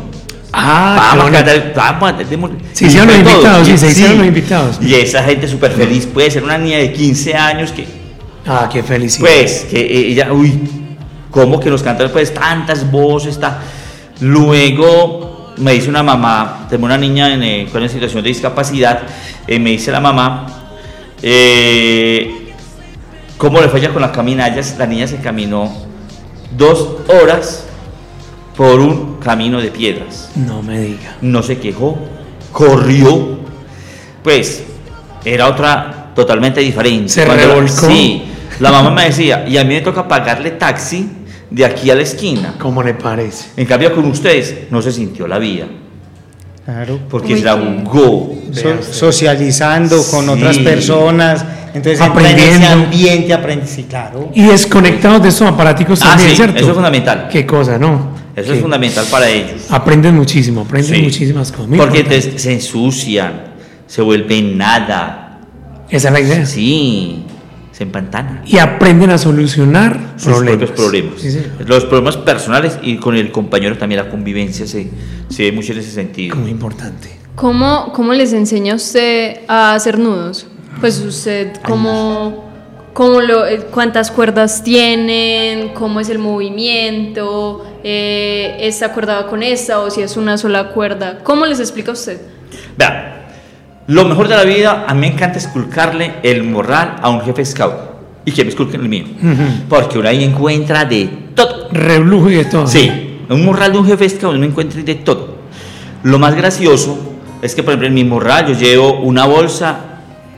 Ah, vamos a cantar, vamos a demos- Se hicieron los invitados, sí, se hicieron los invitados. Y esa gente súper feliz, puede ser una niña de 15 años que Ah, qué felicidad. Pues, que ella, uy, ¿cómo que los cantores, pues tantas voces, está. Luego me dice una mamá, tengo una niña en, eh, con una situación de discapacidad, eh, me dice la mamá, eh, ¿cómo le fue ella con las caminallas? La niña se caminó dos horas por un camino de piedras. No me diga. No se quejó, corrió, pues era otra totalmente diferente. Se Cuando- revolcó. Sí, la mamá me decía, y a mí me toca pagarle taxi de aquí a la esquina. ¿Cómo le parece? En cambio con ustedes no se sintió la vida, Claro. porque Uy. So- Vea usted. socializando con Sí. otras personas, entonces en ese Aprendiendo. ambiente, sí, claro. Y desconectados de estos aparaticos Ah, también, sí, ¿cierto? eso es fundamental. Qué cosa, ¿no? Eso es fundamental para ellos. Aprenden muchísimo, aprenden Sí. muchísimas cosas. muy Porque entonces se ensucian, se vuelven nada. Esa es la idea. Sí, se empantanan. Y aprenden a solucionar sus propios problemas. Sí. Los problemas personales y con el compañero también la convivencia se, se ve mucho en ese sentido. Muy importante. ¿Cómo, ¿Cómo les enseña usted a hacer nudos? Pues usted, ¿cómo, cómo lo, eh, ¿cuántas cuerdas tienen? ¿Cómo es el movimiento? Eh, ¿Esta cuerda va con esta o si es una sola cuerda? ¿Cómo les explica usted? Vea, lo mejor de la vida, a mí me encanta esculcarle el morral a un jefe scout y que me esculquen el mío. Porque uno ahí encuentra de todo. Reblujo y de todo. Sí, un morral de un jefe scout uno encuentra de todo. Lo más gracioso es que, por ejemplo, en mi morral yo llevo una bolsa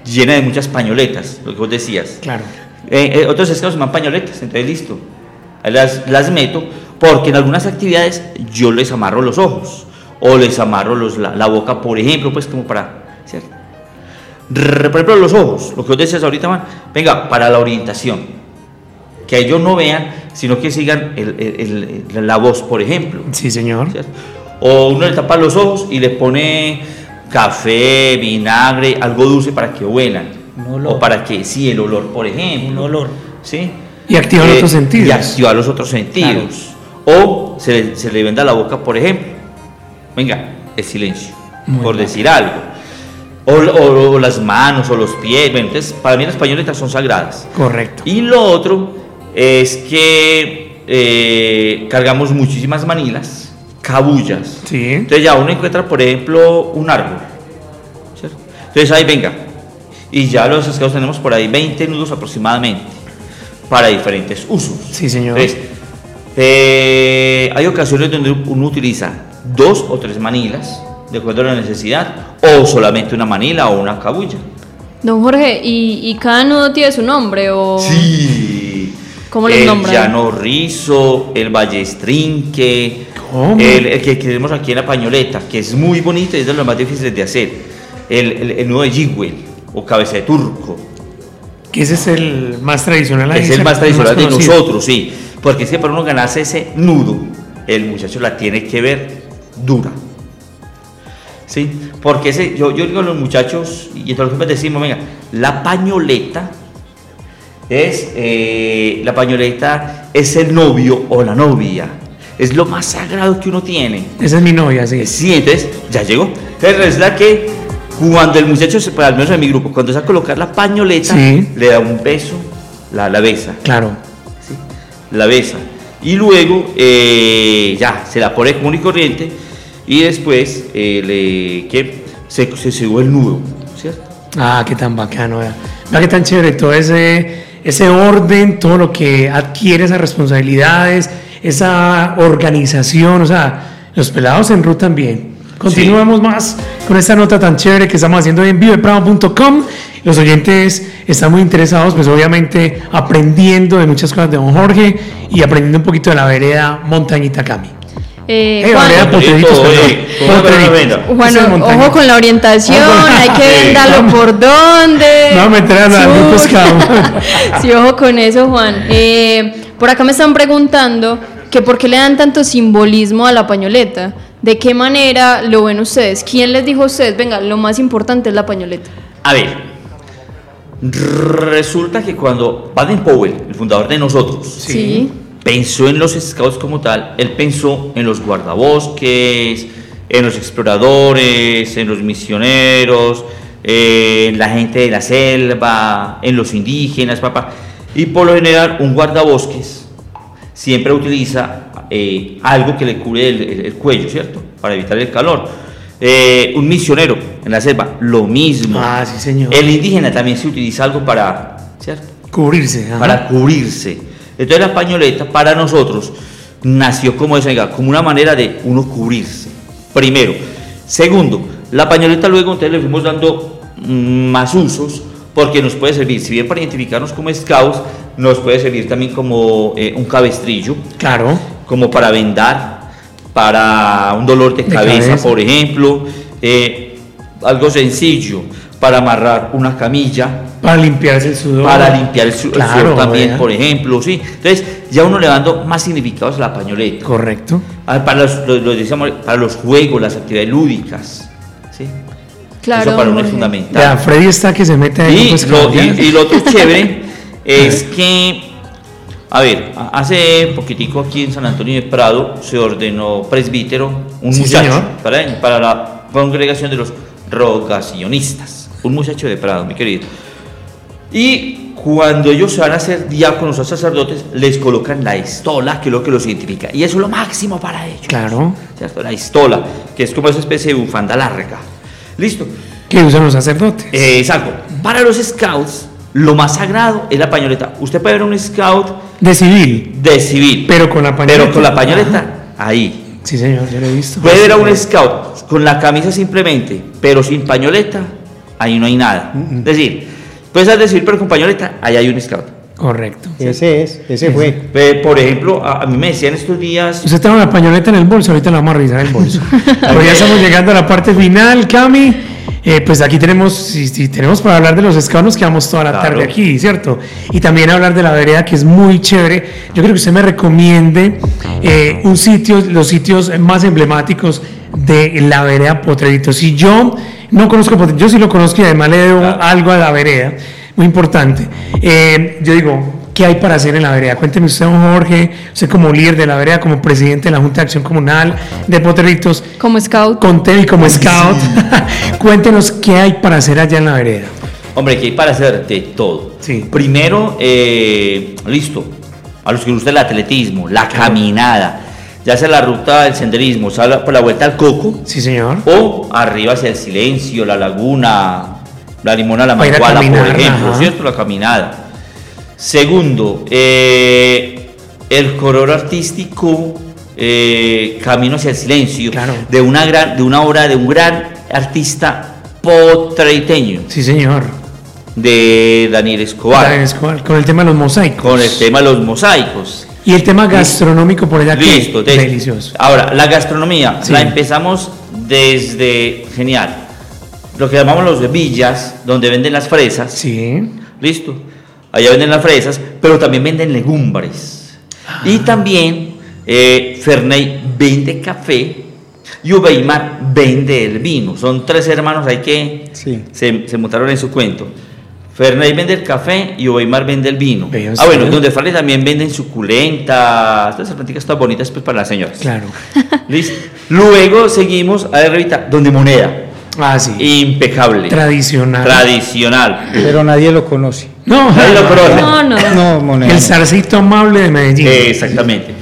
llena de muchas pañoletas, lo que vos decías. Claro. Eh, eh, otros scouts me dan pañoletas, entonces listo. Las, las meto porque en algunas actividades yo les amarro los ojos o les amarro los, la, la boca, por ejemplo, pues como para... Por ejemplo, los ojos, lo que vos decías ahorita, man, venga, para la orientación. Que ellos no vean, sino que sigan el- el- el- la voz, por ejemplo. Sí, señor. ¿cierto? O uno le tapa los ojos y le pone café, vinagre, algo dulce para que huelan. Un olor. O para que, sí, el olor, por ejemplo. Un olor. ¿Sí? Y activar Eh, otros sentidos. Y activar los otros sentidos. O se le, se le venda la boca, por ejemplo. Venga, es silencio. Muy por bien. decir algo. O, o- o las manos o los pies. Bueno, entonces, para mí las pañoletas son sagradas. Correcto. Y lo otro es que eh, cargamos muchísimas manilas, cabullas. Sí. Entonces ya uno encuentra, por ejemplo, un árbol. ¿cierto? Entonces ahí venga. Y ya los scouts tenemos por ahí 20 nudos aproximadamente para diferentes usos. Sí, señor. Entonces, eh, hay ocasiones donde uno utiliza dos o tres manilas, de acuerdo a la necesidad, o solamente una manila o una cabulla. Don Jorge, ¿y, y cada nudo tiene su nombre o...? Sí. ¿Cómo los el nombran? llano rizo, el ballestrinque, ¿Cómo? el, el que tenemos aquí en la pañoleta, que es muy bonito y es de los más difíciles de hacer. El, el, el nudo de jigwell o cabeza de turco. Que ese es el más tradicional. ahí, es el más tradicional de conocido. nosotros, sí. Porque es que para uno ganarse ese nudo, el muchacho la tiene que ver dura. ¿Sí? Porque ese, yo, yo digo a los muchachos, y entonces los decimos, venga, la pañoleta es, eh, la pañoleta es el novio o la novia. Es lo más sagrado que uno tiene. Esa es mi novia, sí. Sí, entonces ya llegó. Entonces resulta que cuando el muchacho, se, pues, al menos en mi grupo, cuando se va a colocar la pañoleta, Sí. le da un beso, la, la besa, Claro. ¿sí? la besa. Y luego eh, ya se la pone común y corriente y después eh, le, ¿qué? Se, se sube el nudo, ¿cierto? Ah, qué tan bacano, vea. Qué tan chévere todo ese, ese orden, todo lo que adquiere esas responsabilidades, esa organización, o sea, los pelados se enrutan bien. Continuamos más con esta nota tan chévere que estamos haciendo en viveprado.com. Los oyentes están muy interesados, pues obviamente aprendiendo de muchas cosas de don Jorge y aprendiendo un poquito de la vereda Montañita Cami. Eh, Eh, Juan- Potreritos, perdón. eh, ¿cómo que Potreritos. no Bueno, ojo con la orientación, Ojo. hay que vendarlo por dónde. No, a la Sur. grupo scout. sí, ojo con eso, Juan. Eh, por acá me están preguntando que por qué le dan tanto simbolismo a la pañoleta. ¿De qué manera lo ven ustedes? ¿Quién les dijo a ustedes? Venga, lo más importante es la pañoleta. A ver, resulta que cuando Baden Powell, el fundador de nosotros, Sí. Pensó en los scouts como tal, él pensó en los guardabosques, en los exploradores, en los misioneros, eh, en la gente de la selva, en los indígenas, papá. Y por lo general, un guardabosques siempre utiliza eh, algo que le cubre el, el- el cuello, ¿cierto? Para evitar el calor. Eh, un misionero en la selva, lo mismo. Ah, sí, señor. El indígena también se utiliza algo para, ¿cierto? Cubrirse. ajá. para cubrirse. Entonces la pañoleta para nosotros nació como como una manera de uno cubrirse. Primero. Segundo, la pañoleta luego entonces le fuimos dando mm, más usos porque nos puede servir, si bien para identificarnos como scouts, nos puede servir también como eh, un cabestrillo, Claro. como para vendar, para un dolor de De cabeza, cabeza. por ejemplo, eh, algo sencillo, para amarrar una camilla, Para limpiarse el sudor. para limpiar el, su- el Claro, sudor también, por ejemplo, sí. Entonces, ya uno le va dando más significados a la pañoleta. Correcto. Ah, Para los, lo- lo decíamos, para los juegos, las actividades lúdicas, ¿sí? Claro, Eso para uno es fundamental. Freddy está que se mete ahí. Y pues, lo, y- lo otro chévere *laughs* es que, a ver, hace poquitico aquí en San Antonio de Prado se ordenó presbítero, un Sí, muchacho, señor. para, para la congregación de los rogacionistas, un muchacho de Prado, mi querido. Y cuando ellos se van a hacer diáconos o sacerdotes, les colocan la estola, que es lo que los identifica. Y eso es lo máximo para ellos. Claro. ¿cierto? La estola, que es como esa especie de bufanda larga. Listo. Que usan los sacerdotes. Eh, exacto. Para los scouts, lo más sagrado es la pañoleta. Usted puede ver un scout De civil. de civil, Pero con la pañoleta. pero con la pañoleta ahí. Sí, señor, yo lo he visto. Puede ver a un scout con la camisa simplemente, pero sin pañoleta, ahí no hay nada. Es decir, puedes ser de civil, pero con pañoleta, ahí hay un scout. Correcto. Ese es, ese fue. Eh, por ejemplo, a, a mí me decían estos días, Usted estaba la pañoleta en el bolso, ahorita la vamos a revisar el bolso. *laughs* Pero ya estamos llegando a la parte final, Cami. Eh, pues aquí tenemos, si, si tenemos para hablar de los scouts, nos quedamos toda la Claro. tarde aquí, ¿cierto? Y también hablar de la vereda, que es muy chévere. Yo creo que usted me recomiende eh, un sitio, los sitios más emblemáticos de la vereda Potrerito. Si yo no conozco yo sí lo conozco y además le debo Claro. algo a la vereda, muy importante. Eh, yo digo, ¿qué hay para hacer en la vereda? Cuénteme usted, don Jorge, usted como líder de la vereda, como presidente de la Junta de Acción Comunal de Potreritos, Como scout. con Tevi como scout, *laughs* cuéntenos qué hay para hacer allá en la vereda. hombre, que hay para hacer de todo. Sí. Primero, eh, listo, a los que les gusta el atletismo, la caminada, ya sea la ruta del senderismo, sea la- por la vuelta al coco, Sí, señor. o arriba hacia el silencio, la laguna, la limona, la manguala, por ejemplo, ajá. ¿cierto? La caminada. Segundo, eh, el color artístico eh, Camino hacia el silencio, Claro. de, una gran, de una obra de un gran artista potreiteño, Sí, señor. de Daniel Escobar, Daniel Escobar, Con el tema de los mosaicos. con el tema de los mosaicos. Y el tema gastronómico por allá, que Listo, de- delicioso. Ahora, la gastronomía, Sí. la empezamos desde, genial, lo que llamamos los villas, donde venden las fresas. Sí. Listo. Allá venden las fresas, pero también venden legumbres. Ah. Y también eh, Ferney vende café y Ubeimar vende el vino. Son tres hermanos ahí que Sí. se, se montaron en su cuento. Ferney vende el café y Ubeimar vende el vino. Ah, bueno, donde Farley también venden suculentas, estas serpenticas todas bonitas pues, para las señoras. Claro. *laughs* Listo. Luego seguimos a ver, Revita, donde moneda. Ah, sí. Impecable. Tradicional. Tradicional. Pero nadie lo conoce. no, Nadie lo conoce. No, no. No, moneda. el zarcito amable de Medellín. Exactamente.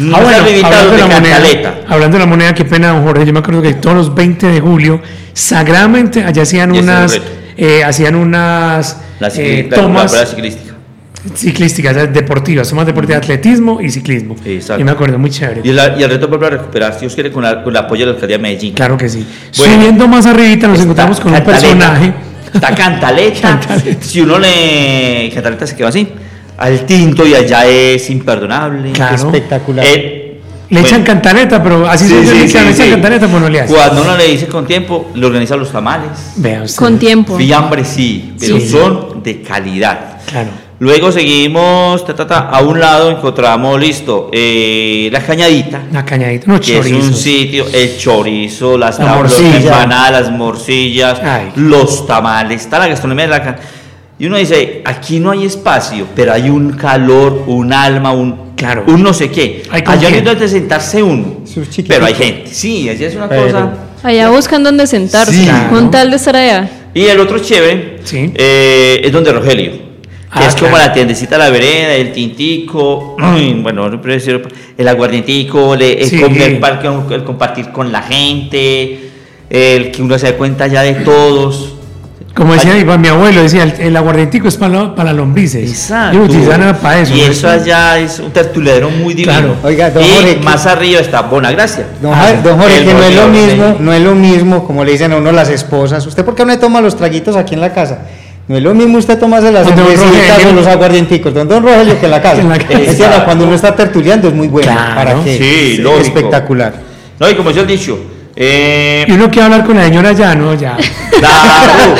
Ah, bueno, revista hablando de, la moneda, hablando de la moneda, qué pena, don Jorge. Yo me acuerdo que todos los 20 de julio, sagradamente, allá hacían unas. Eh, hacían unas La, eh, tomas la ciclística. ciclísticas, eh, deportivas, tomas deportivas, atletismo y ciclismo. Exacto. Yo me acuerdo, muy chévere. Y, el- y el reto vuelve a recuperar, si Dios quiere, con, la- con el apoyo de la alcaldía de Medellín. Claro que sí. Bueno, Subiendo más arribita nos encontramos con un Cantaleta. personaje. Está Cantaleta. *laughs* Cantaleta. Si uno le. Cantaleta se quedó así. Al tinto y allá es imperdonable. Claro. Espectacular. Eh, Le bueno, echan cantaleta, pero así sí, se sí, dice, sí, le echan sí. cantaleta, pues no le hace. Cuando uno le dice con tiempo, le organiza los tamales. Vea usted. Con tiempo. Fiambre sí, pero Sí. son de calidad. Claro. Luego seguimos, ta, ta, ta, a un lado encontramos, listo, eh, la cañadita, Una cañadita, unos que es un sitio, el chorizo, las La empanadas, las morcillas, Ay. los tamales, está la gastronomía de la Y uno dice, aquí no hay espacio, pero hay un calor, un alma, un, Claro. un no sé qué. Allá no donde sentarse uno, pero hay gente. Sí, allá es una Pero- cosa... Allá buscan dónde sentarse. Sí. Con tal de estar allá. Y el otro chévere Sí. eh, es donde Rogelio. que Ah, es como la tiendecita la vereda, el tintico, *clears throat* bueno, el aguardientico, el, Sí. comer el compartir con la gente, el que uno se da cuenta ya de todos. Como decía mi, mi abuelo, decía, el, el aguardientico es para, para lombrices. Exacto. Y para eso. Y ¿no? eso allá es un tertuliadero muy divino. Claro. Oiga, don y Jorge, ¿qué- más arriba está Bonagracia. Don, Ah, Jorge- don Jorge, que no es lo mismo, sí. no es lo mismo, como le dicen a uno las esposas. ¿Usted por qué no le toma los traguitos aquí en la casa? No es lo mismo usted tomarse las cervecitas Rogelio. o los aguardienticos, don Don Rogelio, que *laughs* en la casa. En la casa. Es que cuando uno está tertuleando es muy bueno. Claro. ¿Para qué? Sí, Es lógico. espectacular. No, y como yo he dicho, eh, Y uno quiere hablar con la señora ya, ¿no? Ya. *laughs* claro.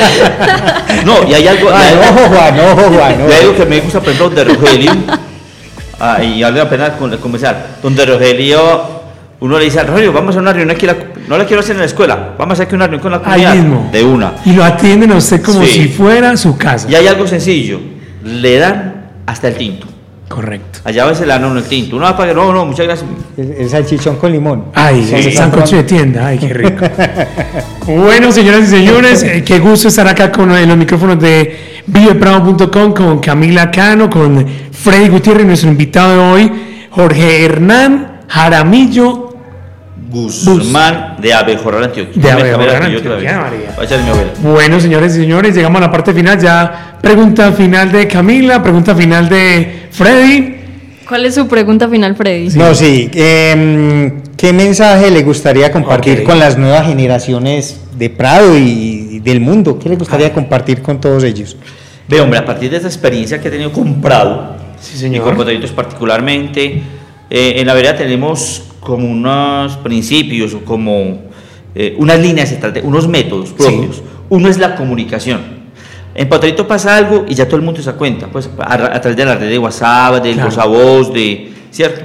No, y hay algo, y hay no, algo- Juan, no, Juan, no. y hay algo que me gusta, por ejemplo, de Rogelio. Ah, y vale la pena con- comenzar. Donde Rogelio, uno le dice, Rogelio, vamos a una reunión aquí, la- no la quiero hacer en la escuela, vamos a hacer aquí una reunión con la Ahí comunidad. mismo. De una. Y lo atienden a usted como Sí. si fuera su casa. Y hay algo sencillo, le dan hasta el tinto. Correcto. Allá a veces le dan uno el tinto. Uno va a pagar, no, no, muchas gracias. El, el salchichón con limón. Ay, Sí. ese sancocho de tienda, ay, qué rico. *laughs* bueno, señoras y señores, eh, qué gusto estar acá con eh, los micrófonos de viveprado.com, con Camila Cano, con Freddy Gutiérrez, nuestro invitado de hoy, Jorge Hernán Jaramillo. Guzmán de Abejorral, Antioquia. De Abejorral, Antioquia. María. Bueno, señores y señores, llegamos a la parte final ya. Pregunta final de Camila, pregunta final de Freddy. ¿Cuál es su pregunta final, Freddy? No, sí. em, ¿Qué mensaje le gustaría compartir con las nuevas generaciones de Prado y, del mundo? ¿Qué le gustaría compartir con todos ellos? Ve, hombre, a partir de esa experiencia que he tenido con Prado, Sí, y con Potaditos particularmente, eh, en la vereda tenemos como unos principios o como eh, unas líneas, unos métodos propios. Uno es la comunicación. En Potadito pasa algo y ya todo el mundo se da cuenta, pues a, a través de la red de WhatsApp, de Claro. voz a voz, de, ¿cierto?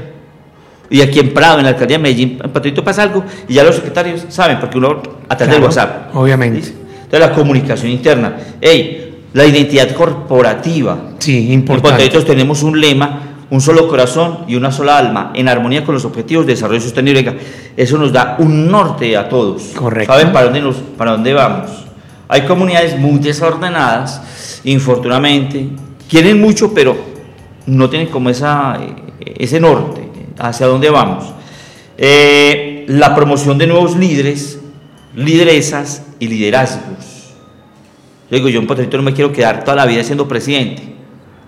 Y aquí en Prado, en la alcaldía de Medellín, en Potadito pasa algo y ya los secretarios saben, porque uno a través del Claro, WhatsApp. obviamente. ¿listo? Entonces la comunicación interna. Hey, la identidad corporativa. Sí, En importante. Potaditos tenemos un lema, un solo corazón y una sola alma, en armonía con los objetivos de desarrollo sostenible. Eso nos da un norte a todos. Correcto. ¿Saben para dónde, nos, para dónde vamos? Hay comunidades muy desordenadas, infortunadamente, quieren mucho, pero no tienen como esa, eh, ese norte hacia dónde vamos. Eh, la promoción de nuevos líderes, lideresas y liderazgos. Yo digo, yo en Potadito no me quiero quedar toda la vida siendo presidente.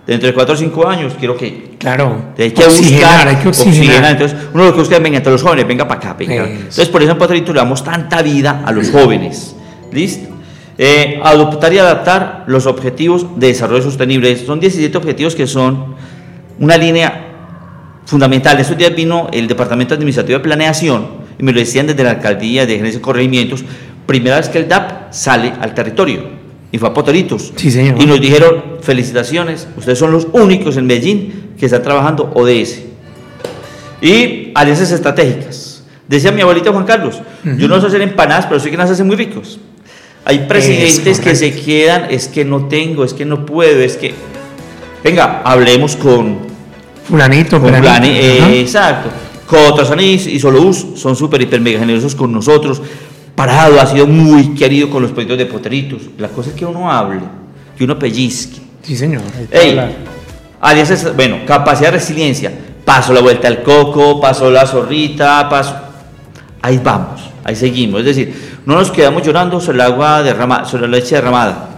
Dentro de 4 o 5 años quiero que Claro. hay que oxigenar, buscar, hay que oxigenar. Entonces, uno lo que busca venga, entre los jóvenes, venga para acá, venga. Entonces, por eso en le damos tanta vida a los jóvenes. ¿Listo? Eh, adoptar y adaptar los objetivos de desarrollo sostenible. Son 17 objetivos que son una línea fundamental. Estos días vino el Departamento Administrativo de Planeación y me lo decían desde la Alcaldía de Gerencia de Corregimientos. Primera vez que el DAP sale al territorio y fue a Potoritos. Sí, señor. Y nos dijeron, felicitaciones, ustedes son los únicos en Medellín que están trabajando ODS. Y alianzas estratégicas. Decía mi abuelita Juan Carlos, yo no sé hacer empanadas, pero sí que las hacen muy ricos. Hay presidentes que se quedan, es que no tengo, es que no puedo, es que... Venga, hablemos con, Fulanito, con fulanito. Eh, exacto. Cotrasan y, y Solous son súper, hiper, mega generosos con nosotros. Parado ha sido muy querido con los proyectos de Poteritos. La cosa es que uno hable, que uno pellizque. Sí, señor. Ey, Hablar. alianzas, bueno, capacidad de resiliencia. Paso la vuelta al coco, paso la zorrita, paso. Ahí vamos, ahí seguimos. Es decir, no nos quedamos llorando sobre el agua derramada, sobre la leche derramada.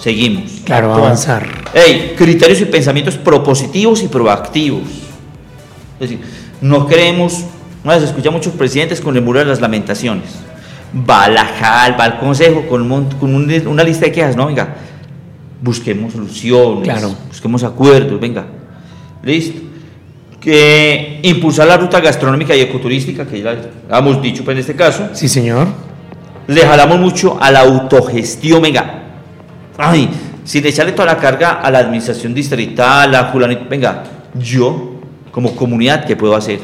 Seguimos. Claro, avanzar. Ey, criterios y pensamientos propositivos y proactivos. Es decir, no creemos, una vez escucha a muchos presidentes con el muro de las lamentaciones. Va a la JAL, va al consejo con, un con un- una lista de quejas, no, venga, busquemos soluciones, Claro. busquemos acuerdos, venga, listo. Que impulsar la ruta gastronómica y ecoturística, que ya hemos dicho pues, en este caso, Sí, señor. le jalamos mucho a la autogestión, venga. Ay, sin echarle toda la carga a la administración distrital, a fulanito, venga, yo como comunidad, ¿qué puedo hacer?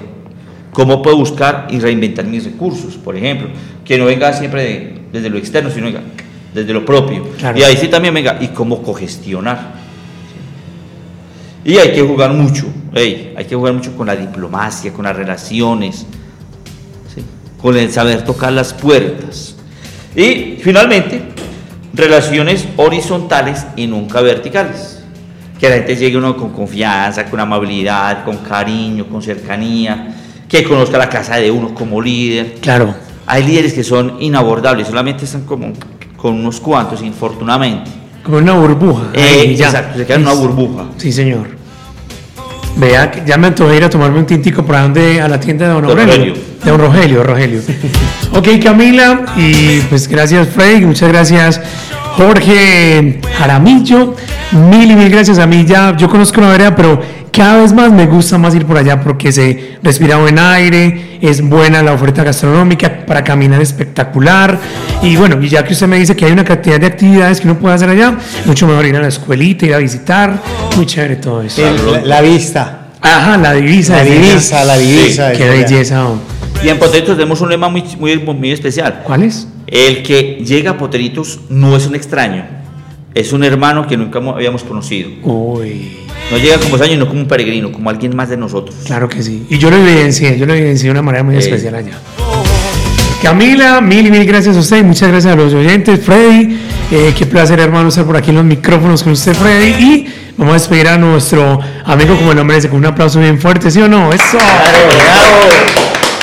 ¿Cómo puedo buscar y reinventar mis recursos? Por ejemplo, que no venga siempre de- desde lo externo, sino venga desde lo propio. Claro. Y ahí sí también, venga, ¿y cómo cogestionar? Y hay que jugar mucho, ey, hay que jugar mucho con la diplomacia, con las relaciones, ¿sí? con el saber tocar las puertas. Y finalmente, relaciones horizontales y nunca verticales. que la gente llegue uno con confianza, con amabilidad, con cariño, con cercanía, que conozca la casa de uno como líder. Claro. Hay líderes que son inabordables, solamente están como con unos cuantos, infortunadamente. Como una burbuja. Eh, ya. exacto, se quedan en una burbuja. Sí, señor. Vea, que ya me antojé ir a tomarme un tintico por donde a la tienda de Don Aurelio. Rogelio. De Don Rogelio, Rogelio. *laughs* ok, Camila, y pues gracias, Freddy, muchas gracias, Jorge Jaramillo. Mil y mil gracias a mí. Ya, yo conozco la vereda, pero cada vez más me gusta más ir por allá porque se respira buen aire, es buena la oferta gastronómica, para caminar espectacular. Y bueno, y ya que usted me dice que hay una cantidad de actividades que uno puede hacer allá, mucho mejor ir a la escuelita, ir a visitar. Muy chévere todo eso. El- la, la vista, Ajá, la divisa. la divisa, la divisa. Qué belleza. Y en Poteritos tenemos un lema muy, muy, muy especial. ¿Cuál es? El que llega a Poteritos no es un extraño, es un hermano que nunca mo- habíamos conocido. Uy, No llega como extraño, no como un peregrino, como alguien más de nosotros. claro que sí. Y yo lo evidencié, yo lo evidencié de una manera muy Eh. especial allá. Camila, mil y mil gracias a usted, y muchas gracias a los oyentes. Freddy, eh, qué placer, hermano, estar por aquí en los micrófonos con usted, Freddy. Y vamos a despedir a nuestro amigo como el merece, con un aplauso bien fuerte, ¿sí o no? ¡Eso!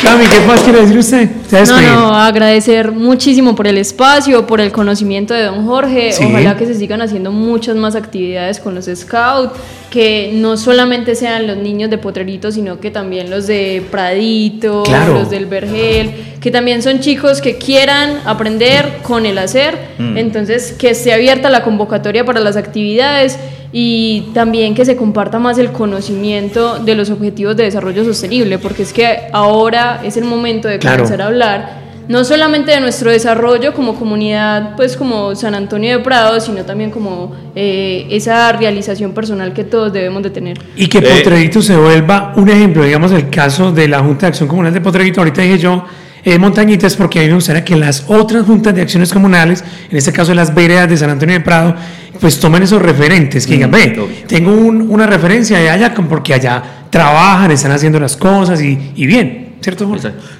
Cami, ¿qué más quiere decir usted? ¿Se va a No, no, agradecer muchísimo por el espacio, por el conocimiento de don Jorge. Sí. Ojalá que se sigan haciendo muchas más actividades con los scouts, que no solamente sean los niños de Potrerito, sino que también los de Pradito, Claro. los del Vergel, que también son chicos que quieran aprender con el hacer. Mm. Entonces, que esté abierta la convocatoria para las actividades y también que se comparta más el conocimiento de los objetivos de desarrollo sostenible, porque es que ahora es el momento de Claro. comenzar a hablar no solamente de nuestro desarrollo como comunidad, pues como San Antonio de Prado, sino también como eh, esa realización personal que todos debemos de tener. Y que Eh. Potreguito se vuelva un ejemplo, digamos el caso de la Junta de Acción Comunal de Potreguito, ahorita dije yo, eh, montañitas, porque a mí me gustaría que las otras juntas de acciones comunales, en este caso las veredas de San Antonio de Prado, pues tomen esos referentes, que digan, Mm, ve, tengo un- una referencia de allá, porque allá trabajan, están haciendo las cosas y, y bien, ¿cierto?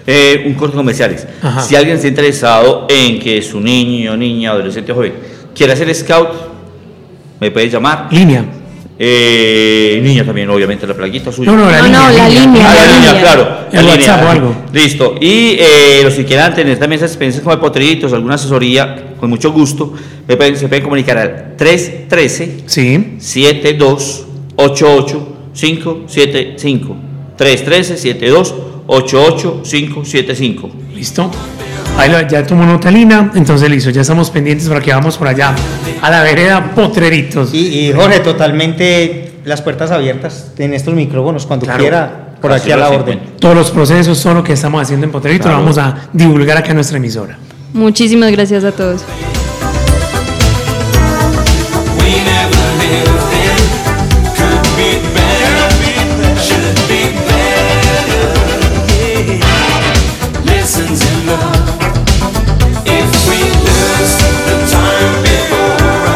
Eh, un corto comerciales. Ajá. Si alguien está interesado en que su niño, niña, adolescente o joven quiera ser scout, me puede llamar. Línea. Eh, niña también, obviamente, la plaquita suya. No, no, la No, línea. no, la línea. Ah, la la línea, línea. claro. El la WhatsApp o algo. Listo. Y eh, los que quieran tener también esas experiencias como de potritos, alguna asesoría, con mucho gusto, me pueden, se pueden comunicar al 313 Sí. 72 88 575 313 72 88 575 ¿Listo? Ahí lo- ya tomó nota Lina, entonces listo, ya estamos pendientes para que vamos por allá a la vereda Potreritos. Y, y Jorge, totalmente las puertas abiertas en estos micrófonos, cuando Claro. quiera, por Así aquí a la orden. Todos los procesos, todo lo que estamos haciendo en Potreritos, Claro. lo vamos a divulgar acá en nuestra emisora. Muchísimas gracias a todos.